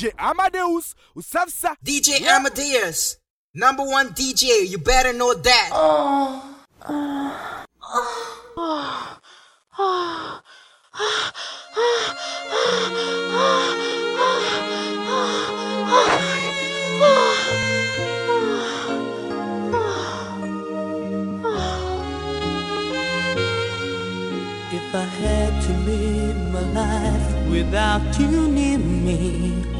DJ Amadeus usafisa DJ Amadeus, number one DJ. You better know that. Oh. If I had to live my life without you near me,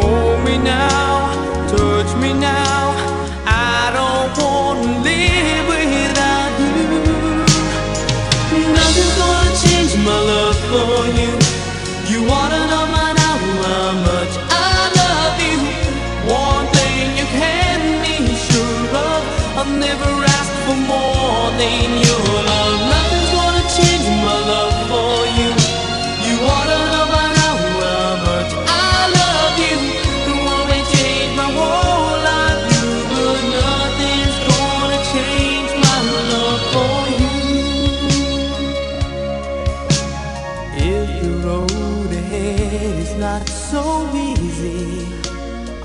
Hold me now, touch me now. I don't want to live without you. Nothing's gonna change my love for. You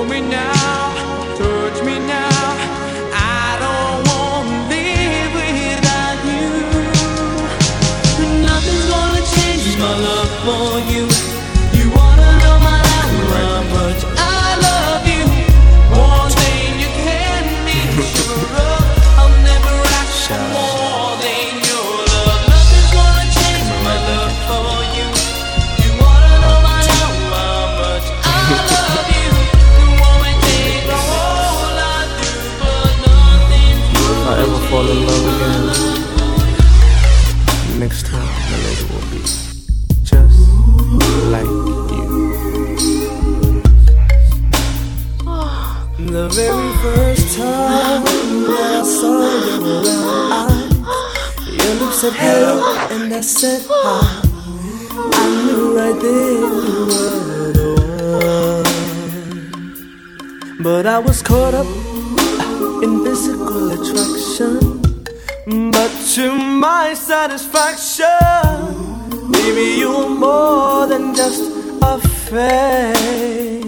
Hold me now, touch me now. Said hello and I said hi. I knew right then you were the one. But I was caught up in physical attraction. But to my satisfaction, baby, you're more than just a fame.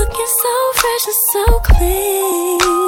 looking so fresh and so clean.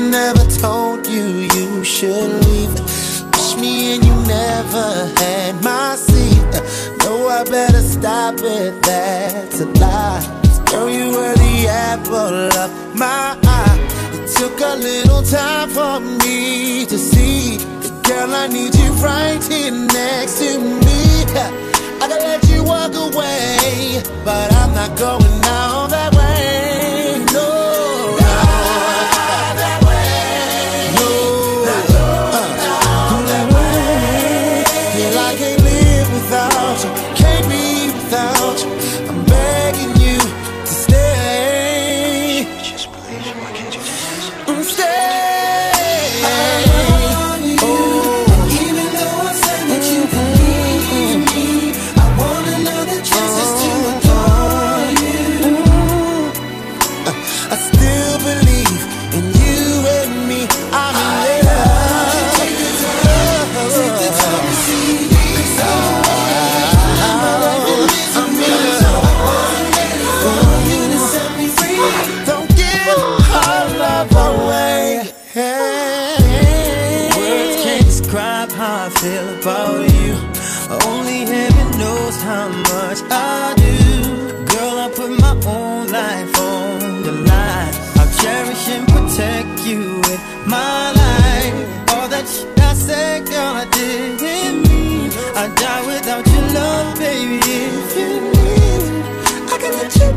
Never told you you should leave. Push me and you never had my seat. No, I better stop it. That's a lie. Girl, you were the apple of my eye. It took a little time for me to see. Girl, I need you right here next to me. I could let you walk away, but I'm not going all that way.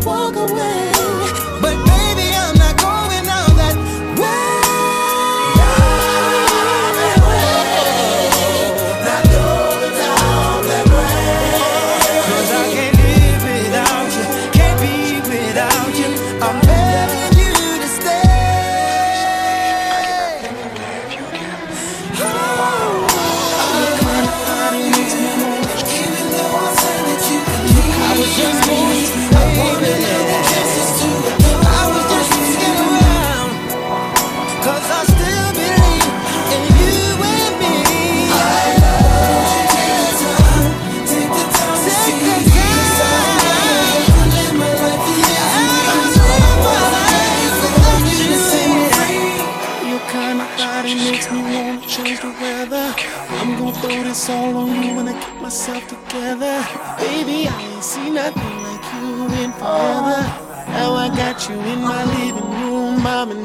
walk away.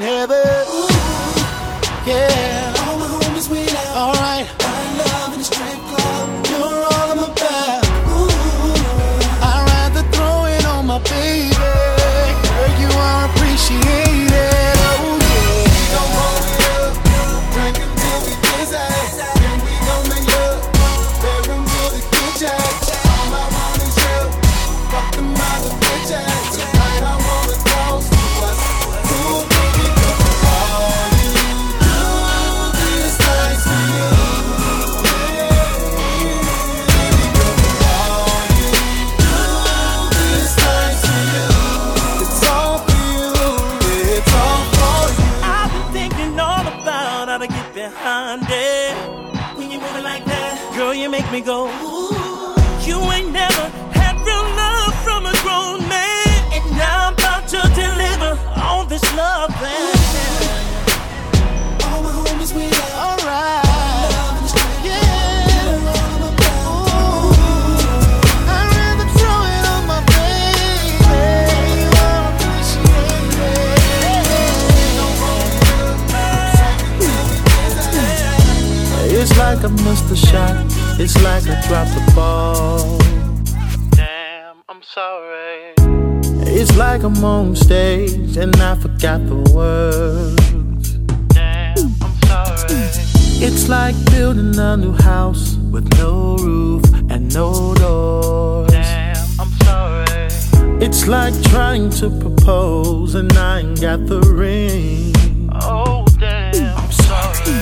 heaven. I'm. When you moving like that, girl, you make me go. Ooh. missed a shot. It's like I dropped the ball. Damn, I'm sorry. It's like I'm on stage and I forgot the words. Damn, I'm sorry. It's like building a new house with no roof and no doors. Damn, I'm sorry. It's like trying to propose and I ain't got the ring. Oh, damn, I'm sorry.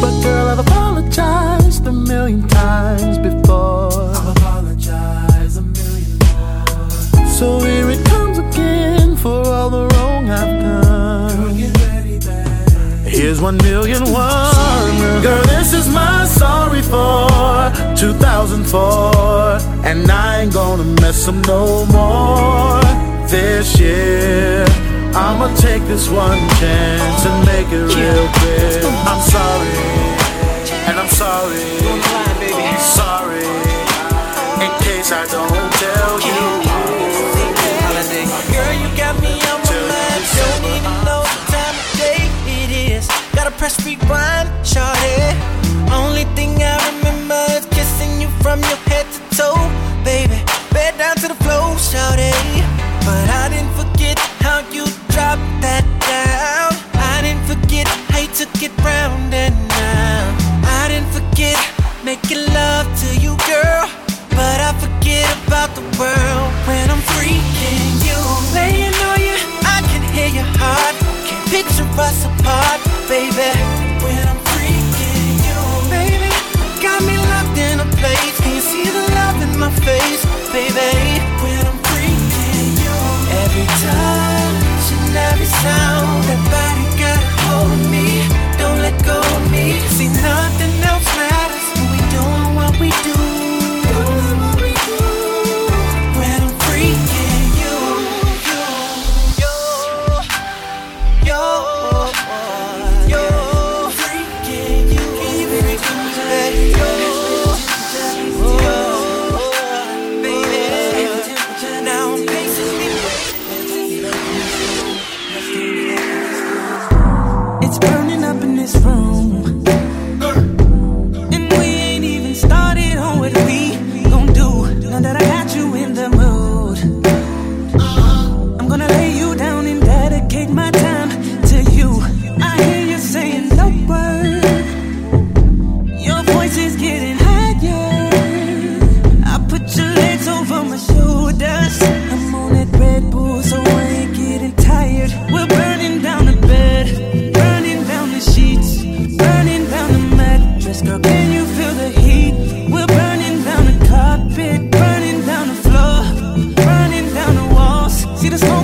But girl, I've apologized a million times before. I've apologize a million more. So here it comes again for all the wrong I've done. Girl, ready, Here's one million one. Girl, this is my sorry for 2004. And I ain't gonna mess up no more this year. I'ma take this one chance and make it real clear. I'm sorry sorry. I'm sorry. In case I don't tell you. Girl, you got me on my mind. Don't even know the time of day it is. Gotta press rewind, shawty. See this song?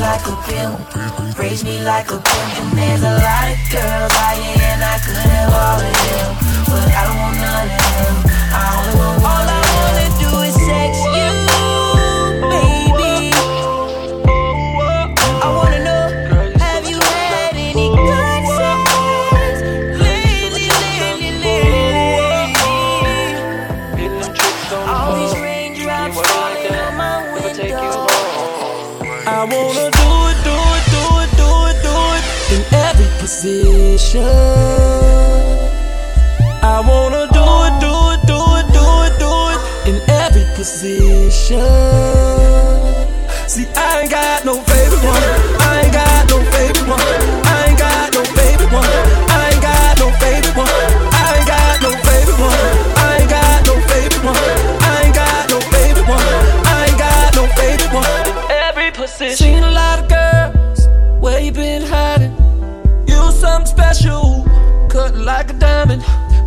Like a pimp. Raise me like a pimp. And there's a lot of girls out here and I could have all of them. But I don't want none of them. Position. I wanna do it, do it, do it, do it, do it in every position. See, I ain't got no favorite one. I ain't got no favorite one. I ain't got no favorite one. I ain't got no favorite one. I ain't got no favorite one. I ain't got no favorite one. I ain't got no favorite one. I ain't got no favorite one. Every position. Seen a lot of girls. Where you been hiding?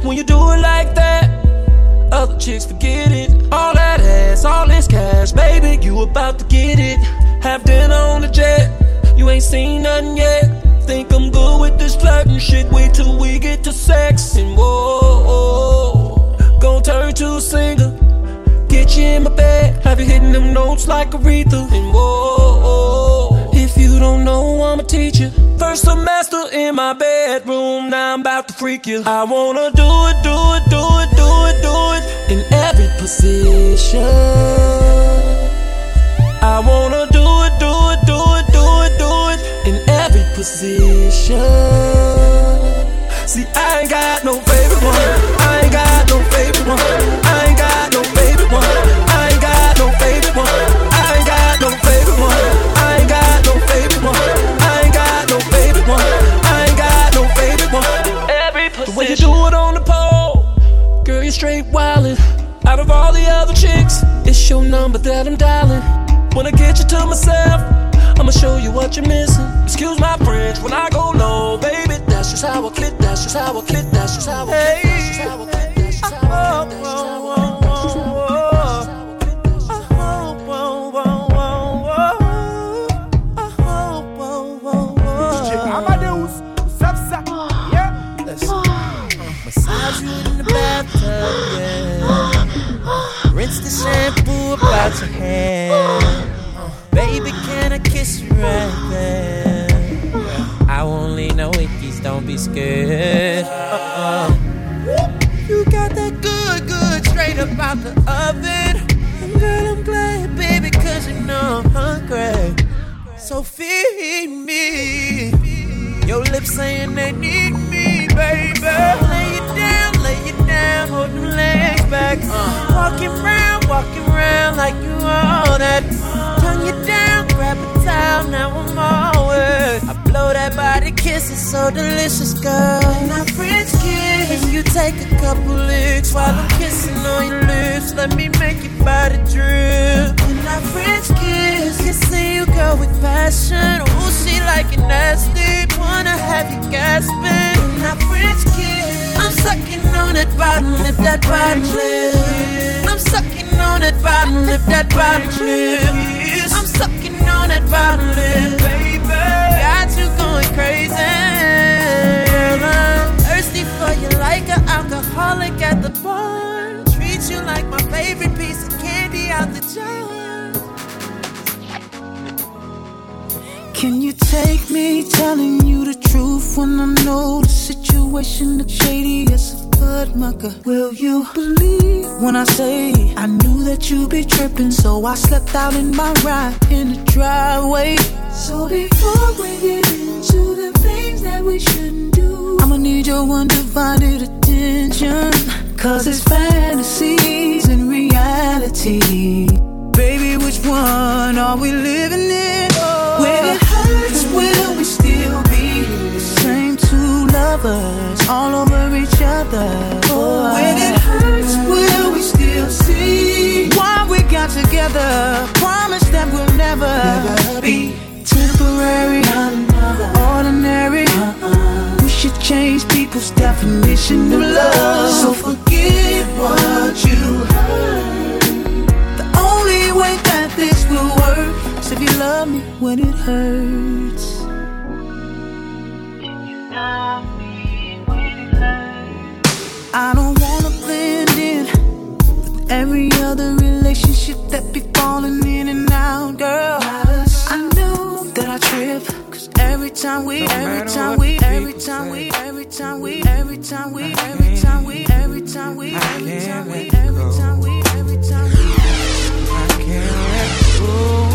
When you do it like that, other chicks forget it. All that ass, all this cash, baby, you about to get it. Have dinner on the jet. You ain't seen nothing yet. Think I'm good with this flirting shit. Wait till we get to sex and whoa, gon' turn to a singer. Get you in my bed, have you hitting them notes like a Aretha and whoa. You don't know, I'm a teacher. First semester in my bedroom, now I'm about to freak you. I wanna do it, do it, do it, do it, do it in every position. I wanna do it, do it, do it, do it, do it in every position. See, I ain't got no favorite one. I ain't got no favorite one. That I'm. When I get you to myself, I'ma show you what you're missing. Excuse my French when I go low, baby. That's just how I click. That's just how I click. That's just how I click. That's just how I click. Scared. Uh-uh. You got that good, good straight up out the oven. And girl, I'm glad, baby, cause you know I'm hungry. So feed me. Your lips saying they need me, baby. Lay it down, lay it down, hold them legs back. Walking round, walking round like you all that. Turn you down, grab a towel, now I'm all wet. That body kiss, it's so delicious, girl. I French kiss. You take a couple licks while I'm kissing on your lips. Let me make your body drip. I French kiss. see you, go with passion. Ooh, she like it nasty. Wanna have you gasping. I French kiss. I'm sucking on that bottom lip, that bottom lip. I'm sucking on that bottom lip, that bottom lip. I'm sucking on that bottom lip, baby. Going crazy. I'm thirsty for you like an alcoholic at the bar. Treat you like my favorite piece of candy out the jar. Can you take me telling you the truth when I know the situation is shady as a blood mucker? Will you believe when I say I knew that you'd be tripping? So I slept out in my ride in the driveway. So before we get into the things that we shouldn't do, I'ma need your undivided attention. Cause it's fantasies and reality. Baby, which one are we living in? Lovers all over each other? Oh, when it hurts, will we still see why we got together? Promise that we'll never, be temporary, ordinary. Uh-uh. We should change people's definition of love. So forget what you heard. The only way that this will work is if you love me when it hurts. I don't wanna blend in with every other relationship that be falling in and out, girl. I know that I trip. Cause every time we, every time we, every time we, every time we, every time we, every time we, every time we, every time we, every time we, every time we. I can't let go.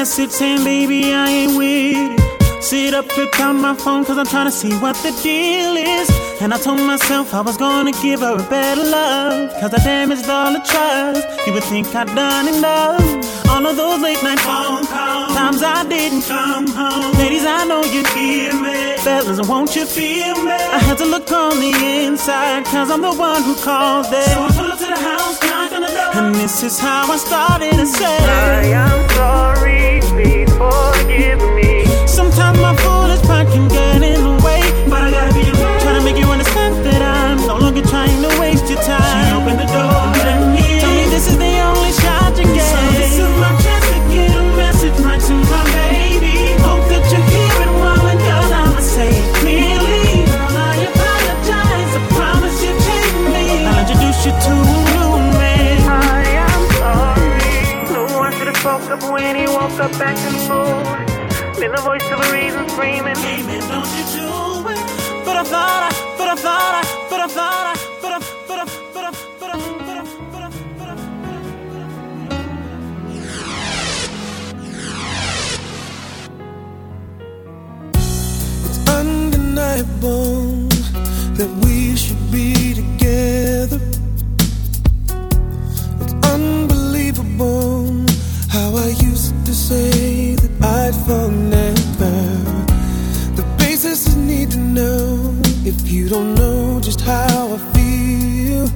message saying, baby, I ain't with it. Sit up and count my phone cause I'm trying to see what the deal is. And I told myself I was gonna give her a better love. Cause I damaged all the trust. You would think I'd done enough. All of those late night phone calls, times I didn't come home. Ladies, I know you hear me. Fellas, won't you feel me? I had to look on the inside, cause I'm the one who called. it. So I pull up to the house, knock the door. And this is how I started to say, I am sorry forgive me. Sometimes my foolish pride can get in the way, but I gotta be trying to make you understand that I'm no longer trying to waste your time. Opened the door me. Me this is the only shot you get. So this is my chance to get a message right to my baby. Hope that you're hearing girl, I say clearly. I apologize. I promise you me. I'll introduce you to a new man. I am sorry. Up when he woke up and the voice of a reason screaming. Baby, don't you do it? But I thought I, but I thought I, but I thought I. Undeniable that we should be together. It's unbelievable how I used to say that I'd fall now. The basis you need to know. If you don't know just how I feel,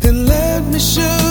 then let me show.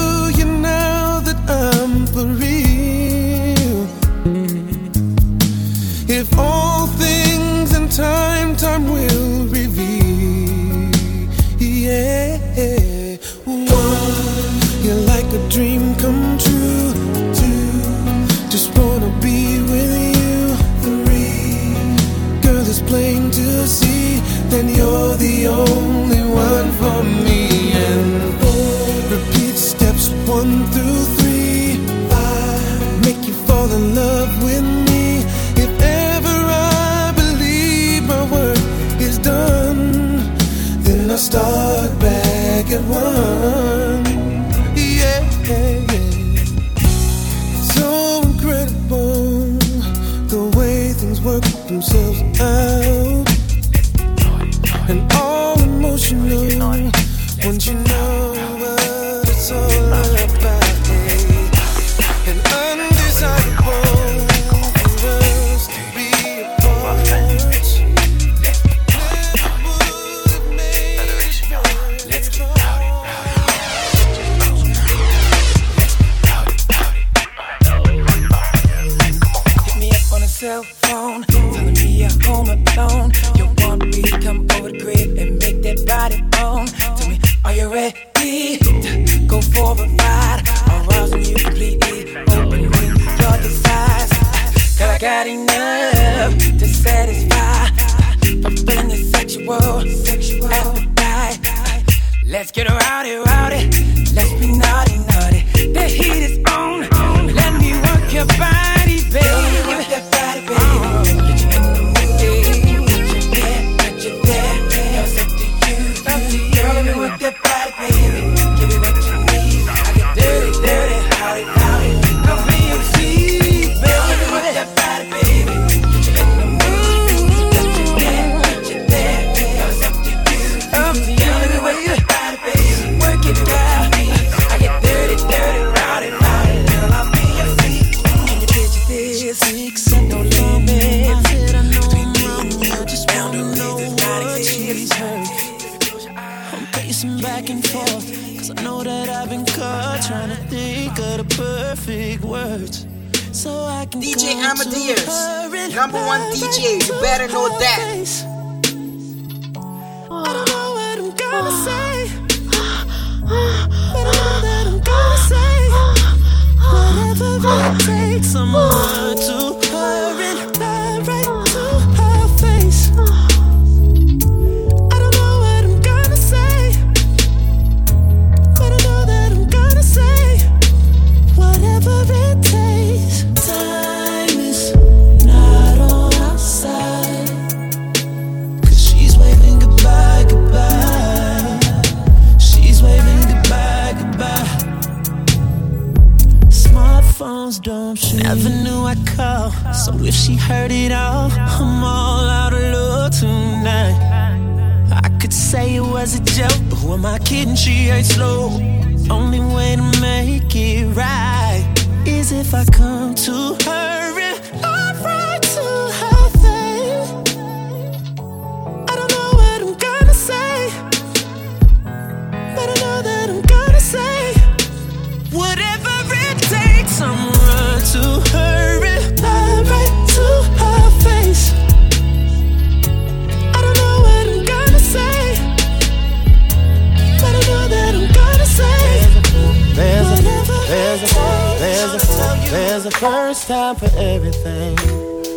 Time for everything.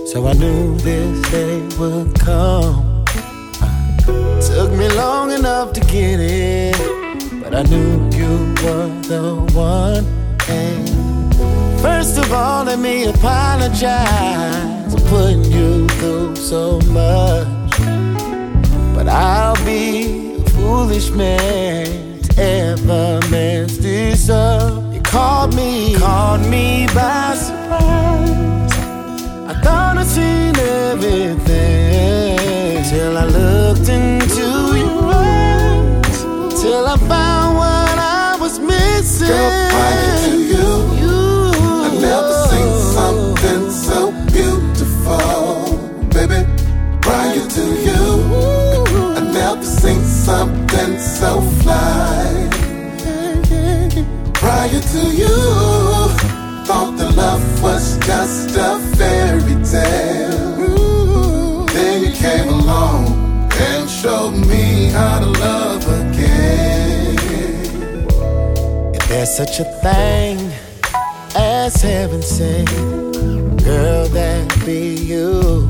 So I knew this day would come. Took me long enough to get it, but I knew you were the one. And first of all, let me apologize for putting you through so much. But I'll be a foolish man to you, thought the love was just a fairy tale. Then you came along and showed me how to love again. If there's such a thing as heaven sent, girl, that be you.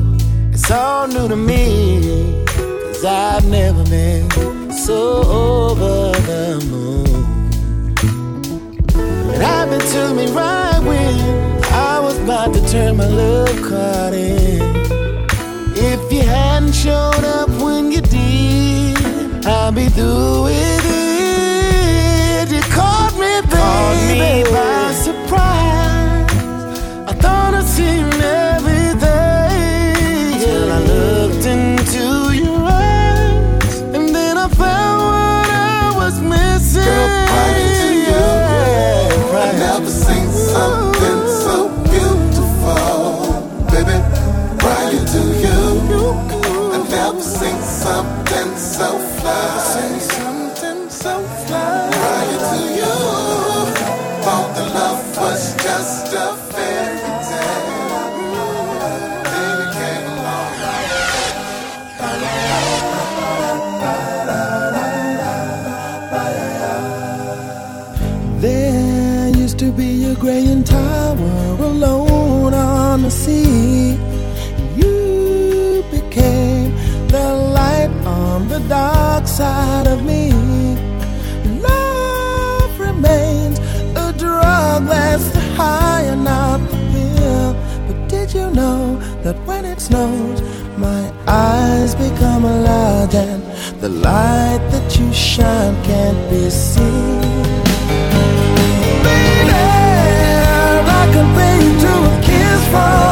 It's all new to me, cause I've never been so over the moon. Happened to me right when I was about to turn my love card in. If you hadn't showed up when you did, I'd be through with it. You caught me, baby, caught me dark side of me. Love remains a drug that's the high and not the pill. But did you know that when it snows, my eyes become large and the light that you shine can't be seen? I compare you to a kiss from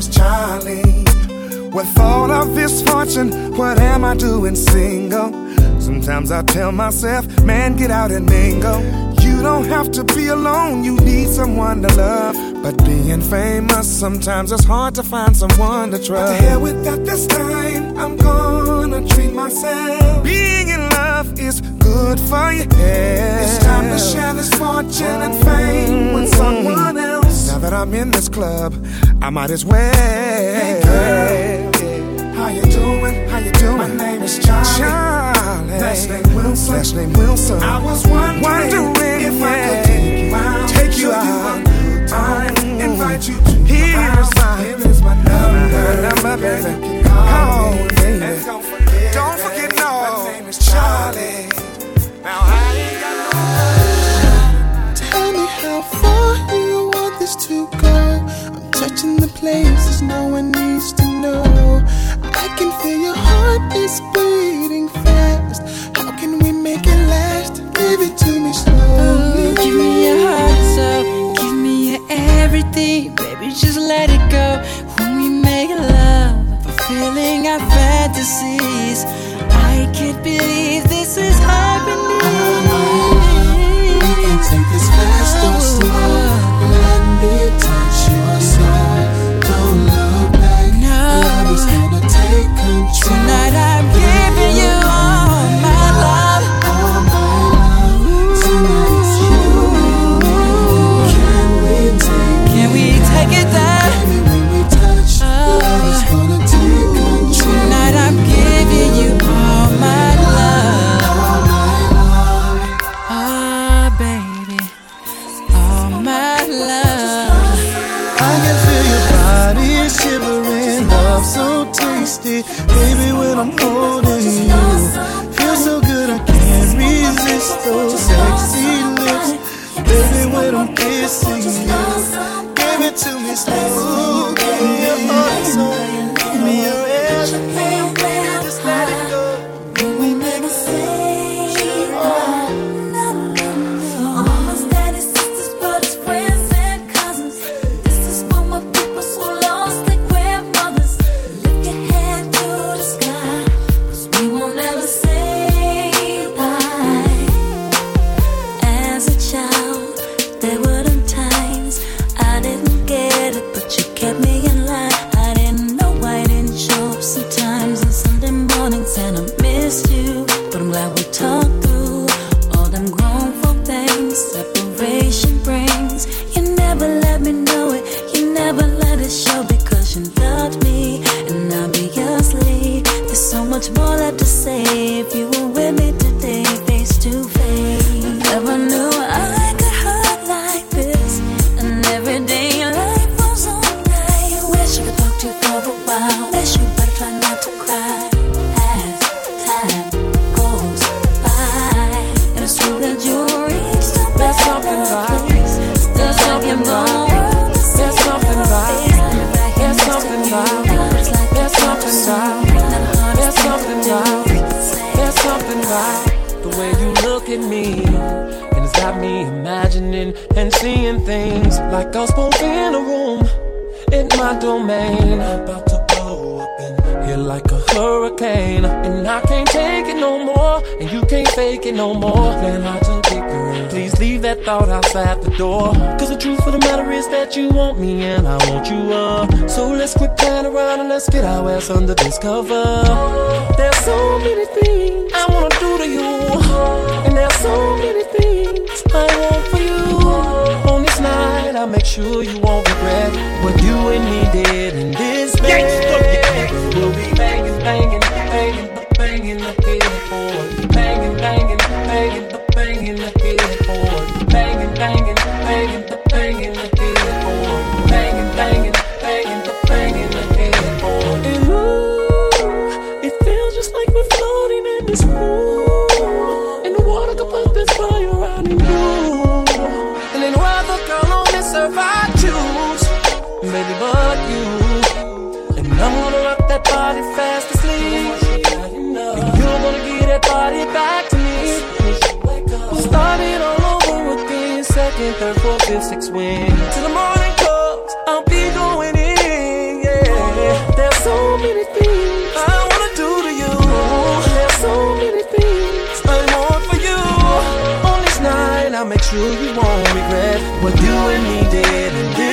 is Charlie. With all of this fortune, what am I doing single? Sometimes I tell myself, man, get out and mingle. You don't have to be alone, you need someone to love. But being famous, sometimes it's hard to find someone to trust. But to hell with that this time, I'm gonna treat myself. Being in love is good for you. It's time to share this fortune and fame with mm-hmm. someone else that I'm in this club, I might as well. Hey girl, how you doing? How you doing? My name is Charlie. Charlie. Last name Wilson. Last name Wilson. I was wondering, wondering if yeah. I could take you out. Take you out. You time, mm. Invite you to Here's my, Here is my number, number, baby. Call me, baby. And don't forget, don't forget no. My name is Charlie. Now I ain't got no. Tell me how far place to go. I'm touching the places no one needs to know. I can feel your heart is beating fast. How can we make it last? Give it to me slowly. Oh, give me your heart, so give me your everything, baby. Just let it go. When we make love, fulfilling our fantasies, I can't believe this is how. at me, and it's got me imagining and seeing things like I was both in a room in my domain, about to blow up and hit like a hurricane, and I can't take it no more, and you can't fake it no more. Plan how to get girl. Please leave that thought outside the door. Cause the truth of the matter is that you want me and I want you up. So let's quit playing around and let's get our ass under this cover. There's so many things I wanna do to you. And there's so many things I want for you. On this night, I make sure you won't regret what you and me did in this bed. We'll be banging, banging, banging, banging. win. Till the morning comes, I'll be going in. Yeah, there's so many things I wanna do to you. There's so many things I want for you. On this night, I'll make sure you won't regret what you and me did.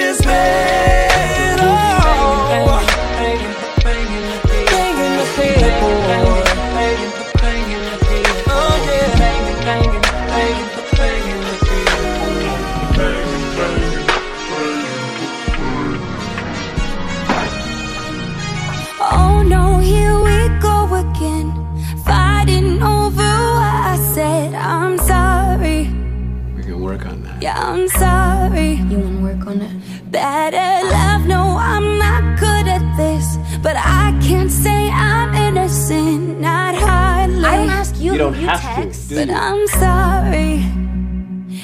don't have text, to. Do but you? I'm sorry.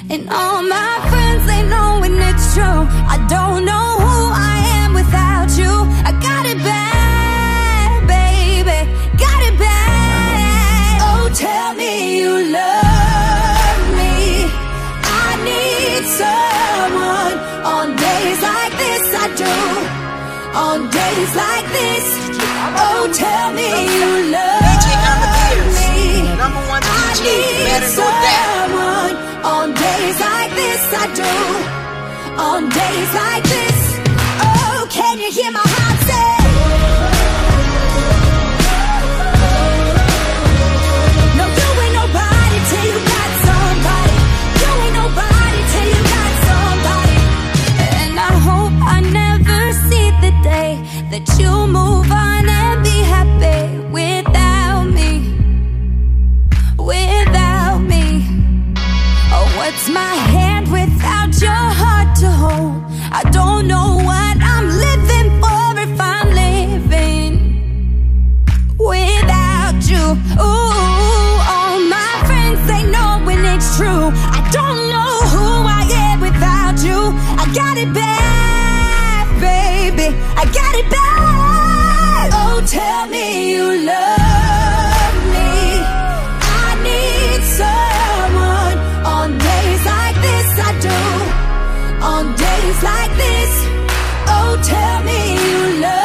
And all my friends, they know when it's true. I don't know. on days like this. on days like this. Oh, tell me you love.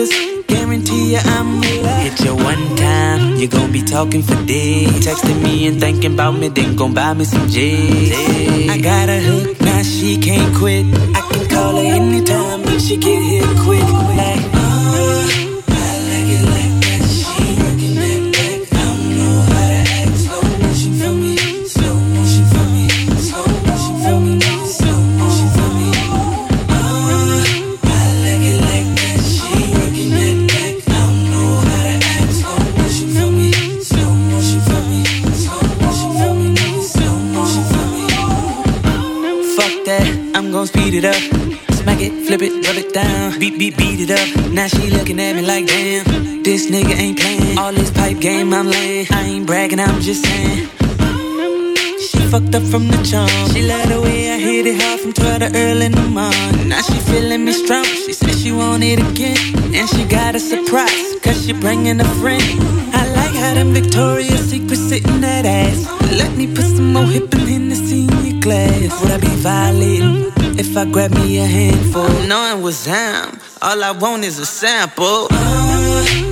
Niggas, guarantee you I'm alive. Hit you one time, you gon' be talking for days. Texting me and thinking about me, then gon' buy me some J's. I got a hook, now she can't quit. I can call her anytime, she get here quick. Like, it up. Smack it, flip it, rub it down. Beat, beat, beat it up. Now she looking at me like, damn, this nigga ain't playing. All this pipe game, I'm laying. I ain't bragging, I'm just saying. She fucked up from the jump. She love the way I hit it hard from 12 to early in the morning. Now she feeling me strong. She said she want it again. And she got a surprise, cause she bringing a friend. I like how them Victoria's Secret sitting that ass. Let me put some more hip and Hennessy in your glass. Would I be violating if I grab me a handful? Knowing what's am, all I want is a sample. Uh,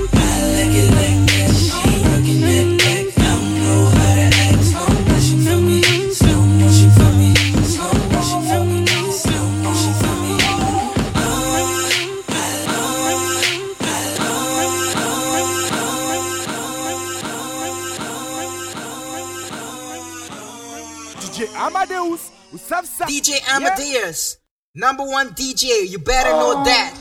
DJ Amadeus, number one DJ. You better know oh. that.